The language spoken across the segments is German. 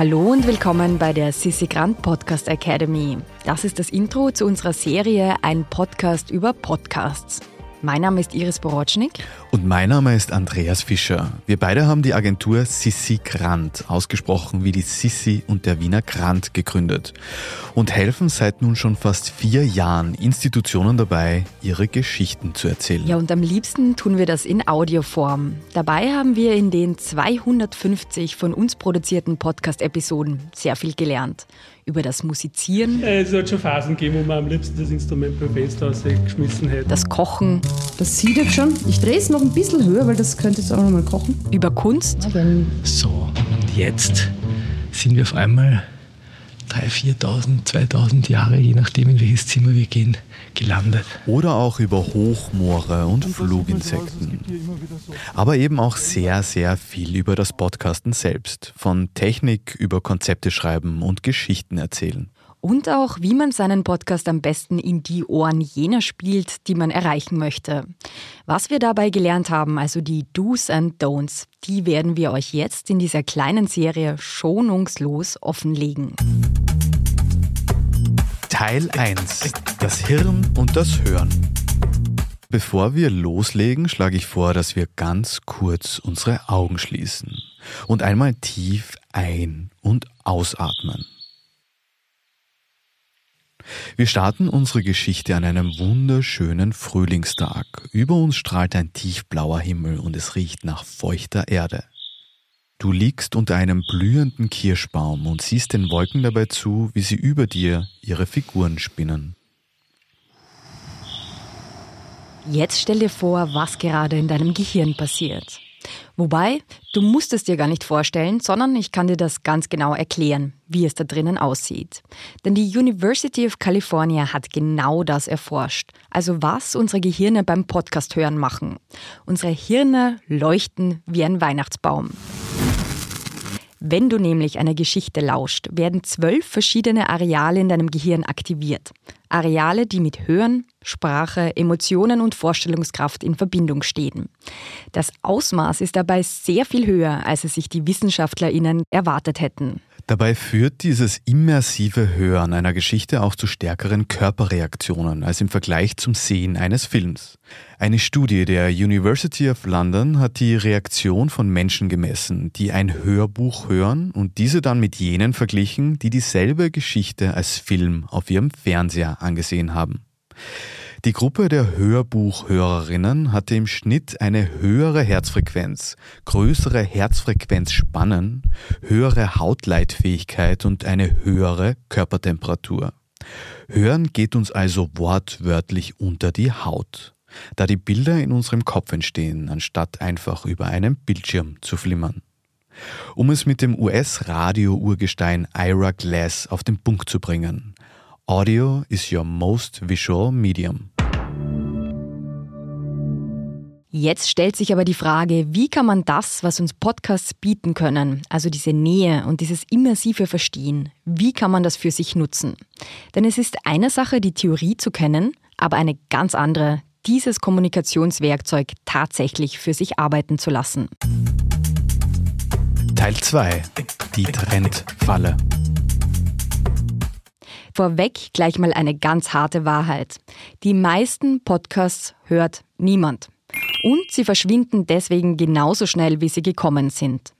Hallo und willkommen bei der Sissi Grant Podcast Academy. Das ist das Intro zu unserer Serie Ein Podcast über Podcasts. Mein Name ist Iris Borotschnik. Und mein Name ist Andreas Fischer. Wir beide haben die Agentur Sissi Grant, ausgesprochen wie die Sissi und der Wiener Grant, gegründet und helfen seit nun schon fast vier Jahren Institutionen dabei, ihre Geschichten zu erzählen. Ja, und am liebsten tun wir das in Audioform. Dabei haben wir in den 250 von uns produzierten Podcast-Episoden sehr viel gelernt über das Musizieren. Es hat schon Phasen gegeben, wo man am liebsten das Instrument beim Fenster geschmissen hätte. Das Kochen. Das sieht jetzt schon. Ich drehe es noch ein bisschen höher, weil das könnte jetzt auch noch mal kochen. Über Kunst. So, und jetzt sind wir auf einmal 3.000, 4.000, 2.000 Jahre, je nachdem in welches Zimmer wir gehen, gelandet. Oder auch über Hochmoore und Fluginsekten. Aber eben auch sehr, sehr viel über das Podcasten selbst. Von Technik über Konzepte schreiben und Geschichten erzählen. Und auch, wie man seinen Podcast am besten in die Ohren jener spielt, die man erreichen möchte. Was wir dabei gelernt haben, also die Do's and Don'ts, die werden wir euch jetzt in dieser kleinen Serie schonungslos offenlegen. Teil 1. Das Hirn und das Hören. Bevor wir loslegen, schlage ich vor, dass wir ganz kurz unsere Augen schließen und einmal tief ein- und ausatmen. Wir starten unsere Geschichte an einem wunderschönen Frühlingstag. Über uns strahlt ein tiefblauer Himmel und es riecht nach feuchter Erde. Du liegst unter einem blühenden Kirschbaum und siehst den Wolken dabei zu, wie sie über dir ihre Figuren spinnen. Jetzt stell dir vor, was gerade in deinem Gehirn passiert. Wobei, du musst es dir gar nicht vorstellen, sondern ich kann dir das ganz genau erklären, wie es da drinnen aussieht. Denn die University of California hat genau das erforscht. Also was unsere Gehirne beim Podcast hören machen. Unsere Hirne leuchten wie ein Weihnachtsbaum. Wenn du nämlich einer Geschichte lauscht, werden zwölf verschiedene Areale in deinem Gehirn aktiviert. Areale, die mit Hören, Sprache, Emotionen und Vorstellungskraft in Verbindung stehen. Das Ausmaß ist dabei sehr viel höher, als es sich die Wissenschaftlerinnen erwartet hätten. Dabei führt dieses immersive Hören einer Geschichte auch zu stärkeren Körperreaktionen als im Vergleich zum Sehen eines Films. Eine Studie der University of London hat die Reaktion von Menschen gemessen, die ein Hörbuch hören und diese dann mit jenen verglichen, die dieselbe Geschichte als Film auf ihrem Fernseher angesehen haben. Die Gruppe der Hörbuchhörerinnen hatte im Schnitt eine höhere Herzfrequenz, größere Herzfrequenzspannen, höhere Hautleitfähigkeit und eine höhere Körpertemperatur. Hören geht uns also wortwörtlich unter die Haut, da die Bilder in unserem Kopf entstehen, anstatt einfach über einen Bildschirm zu flimmern. Um es mit dem US-Radio-Urgestein Ira Glass auf den Punkt zu bringen. Audio is your most visual medium. Jetzt stellt sich aber die Frage, wie kann man das, was uns Podcasts bieten können, also diese Nähe und dieses immersive Verstehen, wie kann man das für sich nutzen? Denn es ist eine Sache, die Theorie zu kennen, aber eine ganz andere, dieses Kommunikationswerkzeug tatsächlich für sich arbeiten zu lassen. Teil 2. Die Trendfalle. Vorweg gleich mal eine ganz harte Wahrheit. Die meisten Podcasts hört niemand. Und sie verschwinden deswegen genauso schnell, wie sie gekommen sind.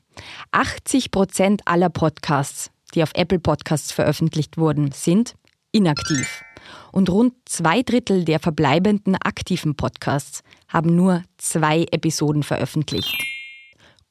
80 Prozent aller Podcasts, die auf Apple Podcasts veröffentlicht wurden, sind inaktiv. Und rund zwei Drittel der verbleibenden aktiven Podcasts haben nur zwei Episoden veröffentlicht.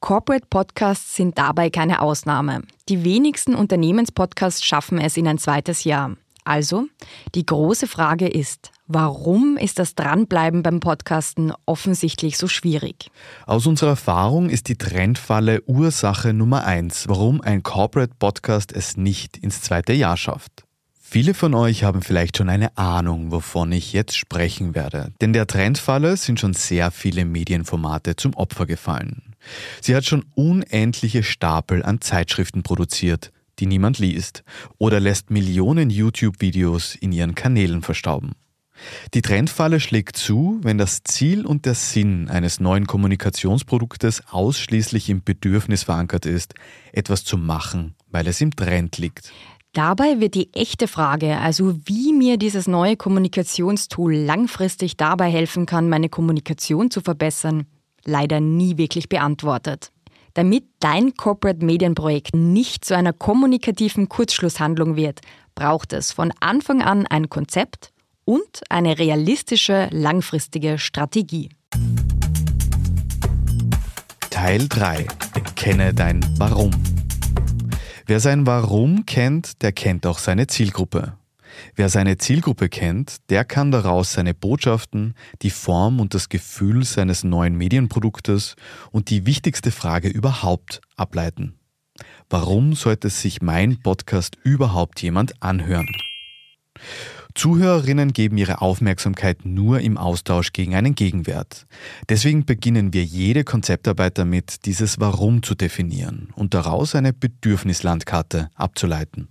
Corporate Podcasts sind dabei keine Ausnahme. Die wenigsten Unternehmenspodcasts schaffen es in ein zweites Jahr. Also, die große Frage ist, warum ist das Dranbleiben beim Podcasten offensichtlich so schwierig? Aus unserer Erfahrung ist die Trendfalle Ursache Nummer eins, warum ein Corporate Podcast es nicht ins zweite Jahr schafft. Viele von euch haben vielleicht schon eine Ahnung, wovon ich jetzt sprechen werde, denn der Trendfalle sind schon sehr viele Medienformate zum Opfer gefallen. Sie hat schon unendliche Stapel an Zeitschriften produziert, die niemand liest, oder lässt Millionen YouTube-Videos in ihren Kanälen verstauben. Die Trendfalle schlägt zu, wenn das Ziel und der Sinn eines neuen Kommunikationsproduktes ausschließlich im Bedürfnis verankert ist, etwas zu machen, weil es im Trend liegt. Dabei wird die echte Frage, also wie mir dieses neue Kommunikationstool langfristig dabei helfen kann, meine Kommunikation zu verbessern, leider nie wirklich beantwortet. Damit dein Corporate Medienprojekt nicht zu einer kommunikativen Kurzschlusshandlung wird, braucht es von Anfang an ein Konzept und eine realistische langfristige Strategie. Teil 3. Kenne dein Warum. Wer sein Warum kennt, der kennt auch seine Zielgruppe. Wer seine Zielgruppe kennt, der kann daraus seine Botschaften, die Form und das Gefühl seines neuen Medienproduktes und die wichtigste Frage überhaupt ableiten. Warum sollte sich mein Podcast überhaupt jemand anhören? Zuhörerinnen geben ihre Aufmerksamkeit nur im Austausch gegen einen Gegenwert. Deswegen beginnen wir jede Konzeptarbeit damit, dieses Warum zu definieren und daraus eine Bedürfnislandkarte abzuleiten.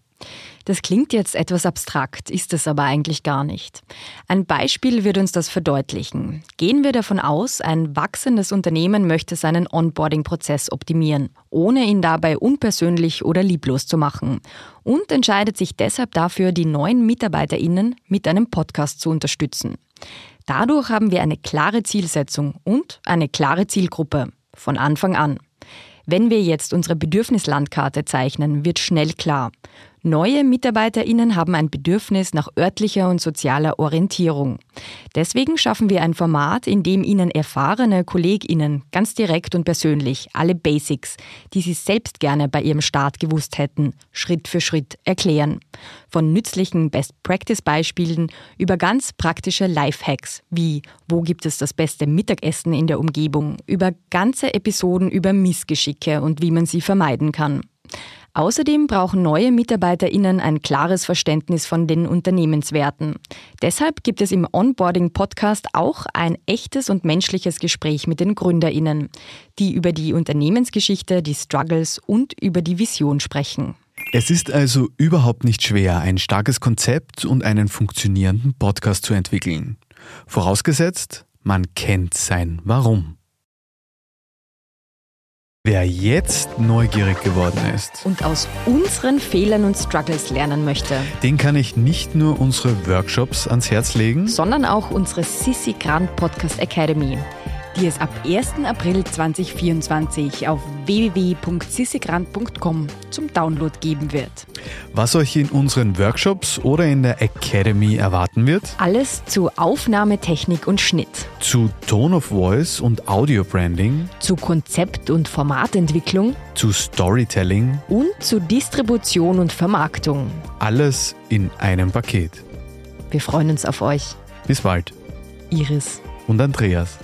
Das klingt jetzt etwas abstrakt, ist es aber eigentlich gar nicht. Ein Beispiel wird uns das verdeutlichen. Gehen wir davon aus, ein wachsendes Unternehmen möchte seinen Onboarding-Prozess optimieren, ohne ihn dabei unpersönlich oder lieblos zu machen und entscheidet sich deshalb dafür, die neuen MitarbeiterInnen mit einem Podcast zu unterstützen. Dadurch haben wir eine klare Zielsetzung und eine klare Zielgruppe von Anfang an. Wenn wir jetzt unsere Bedürfnislandkarte zeichnen, wird schnell klar, Neue MitarbeiterInnen haben ein Bedürfnis nach örtlicher und sozialer Orientierung. Deswegen schaffen wir ein Format, in dem Ihnen erfahrene KollegInnen ganz direkt und persönlich alle Basics, die Sie selbst gerne bei Ihrem Start gewusst hätten, Schritt für Schritt erklären. Von nützlichen Best-Practice-Beispielen über ganz praktische Lifehacks wie wo gibt es das beste Mittagessen in der Umgebung, über ganze Episoden über Missgeschicke und wie man sie vermeiden kann. Außerdem brauchen neue MitarbeiterInnen ein klares Verständnis von den Unternehmenswerten. Deshalb gibt es im Onboarding-Podcast auch ein echtes und menschliches Gespräch mit den GründerInnen, die über die Unternehmensgeschichte, die Struggles und über die Vision sprechen. Es ist also überhaupt nicht schwer, ein starkes Konzept und einen funktionierenden Podcast zu entwickeln. Vorausgesetzt, man kennt sein Warum. Wer jetzt neugierig geworden ist und aus unseren Fehlern und Struggles lernen möchte, den kann ich nicht nur unsere Workshops ans Herz legen, sondern auch unsere Sissi Grant Podcast Academy die es ab 1. April 2024 auf www.sissigrant.com zum Download geben wird. Was euch in unseren Workshops oder in der Academy erwarten wird? Alles zu Aufnahmetechnik und Schnitt. Zu Tone of Voice und Audio Branding. Zu Konzept- und Formatentwicklung. Zu Storytelling. Und zu Distribution und Vermarktung. Alles in einem Paket. Wir freuen uns auf euch. Bis bald. Iris und Andreas.